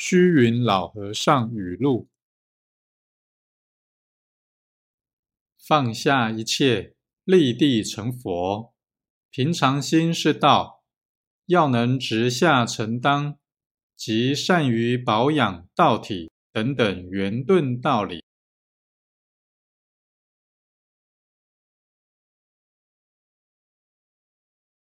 虚云老和尚语录：放下一切，立地成佛。平常心是道，要能直下承当，即善于保养道体等等圆顿道理。